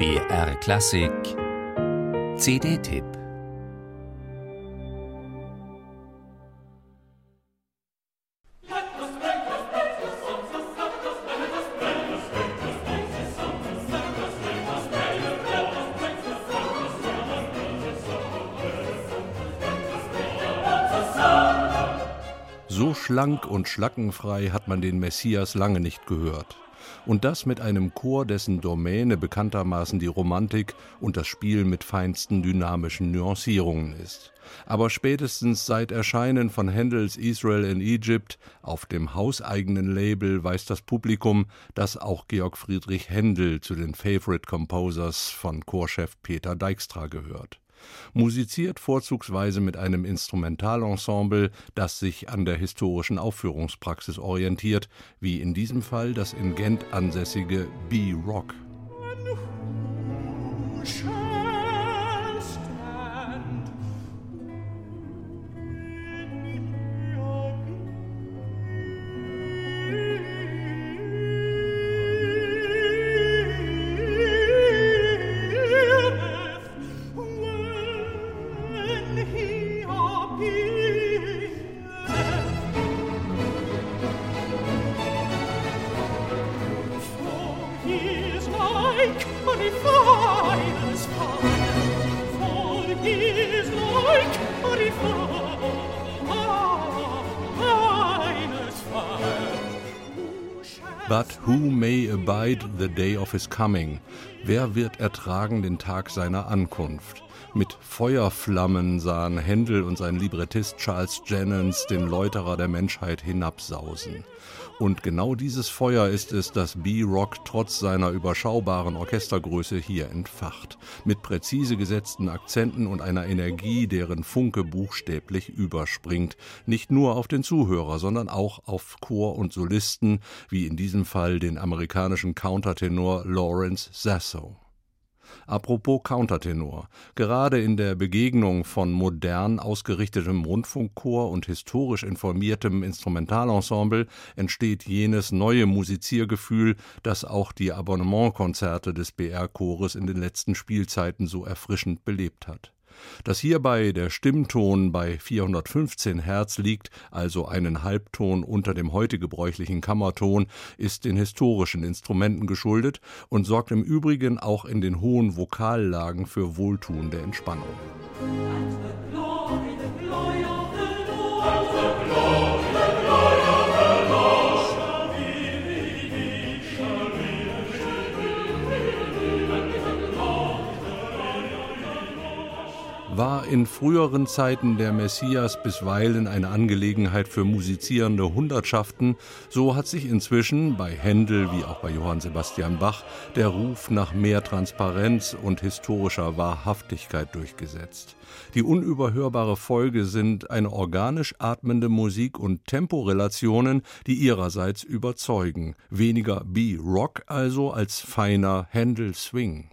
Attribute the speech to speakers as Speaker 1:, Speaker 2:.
Speaker 1: BR Klassik. CD-Tipp
Speaker 2: schlank und schlackenfrei hat man den Messias lange nicht gehört. Und das mit einem Chor, dessen Domäne bekanntermaßen die Romantik und das Spiel mit feinsten dynamischen Nuancierungen ist. Aber spätestens seit Erscheinen von Händels Israel in Egypt auf dem hauseigenen Label weiß das Publikum, dass auch Georg Friedrich Händel zu den Favorite Composers von Chorchef Peter Dijkstra gehört musiziert vorzugsweise mit einem Instrumentalensemble, das sich an der historischen Aufführungspraxis orientiert, wie in diesem Fall das in Gent ansässige B-Rock. Is like money for But who may abide the day of his coming? Wer wird ertragen den Tag seiner Ankunft? Mit Feuerflammen sahen Händel und sein Librettist Charles Jennens den Läuterer der Menschheit hinabsausen. Und genau dieses Feuer ist es, das B-Rock trotz seiner überschaubaren Orchestergröße hier entfacht. Mit präzise gesetzten Akzenten und einer Energie, deren Funke buchstäblich überspringt. Nicht nur auf den Zuhörer, sondern auch auf Chor und Solisten, wie in diesem Fall den amerikanischen Countertenor Lawrence Sasso. Apropos Countertenor. Gerade in der Begegnung von modern ausgerichtetem Rundfunkchor und historisch informiertem Instrumentalensemble entsteht jenes neue Musiziergefühl, das auch die Abonnementkonzerte des BR-Chores in den letzten Spielzeiten so erfrischend belebt hat. Dass hierbei der Stimmton bei 415 Hertz liegt, also einen Halbton unter dem heute gebräuchlichen Kammerton, ist den historischen Instrumenten geschuldet und sorgt im Übrigen auch in den hohen Vokallagen für wohltuende Entspannung. War in früheren Zeiten der Messias bisweilen eine Angelegenheit für musizierende Hundertschaften, so hat sich inzwischen bei Händel wie auch bei Johann Sebastian Bach der Ruf nach mehr Transparenz und historischer Wahrhaftigkeit durchgesetzt. Die unüberhörbare Folge sind eine organisch atmende Musik und Temporelationen, die ihrerseits überzeugen. Weniger B-Rock also als feiner Händel-Swing.